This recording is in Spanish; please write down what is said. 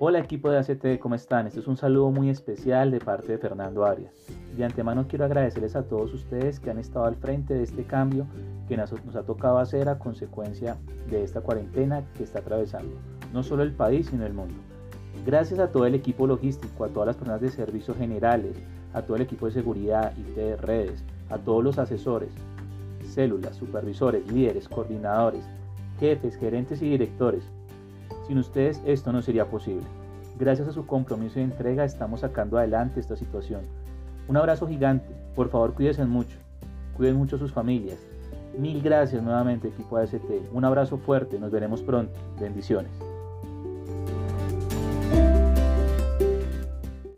Hola equipo de ACT, ¿cómo están? Este es un saludo muy especial de parte de Fernando Arias. De antemano quiero agradecerles a todos ustedes que han estado al frente de este cambio que nos, ha tocado hacer a consecuencia de esta cuarentena que está atravesando no solo el país, sino el mundo. Gracias a todo el equipo logístico, a todas las personas de servicios generales, a todo el equipo de seguridad, IT, redes, a todos los asesores, células, supervisores, líderes, coordinadores, jefes, gerentes y directores, sin ustedes esto no sería posible. Gracias a su compromiso y entrega estamos sacando adelante esta situación. Un abrazo gigante. Por favor, cuídense mucho. Cuiden mucho a sus familias. Mil gracias nuevamente equipo AST. Un abrazo fuerte. Nos veremos pronto. Bendiciones.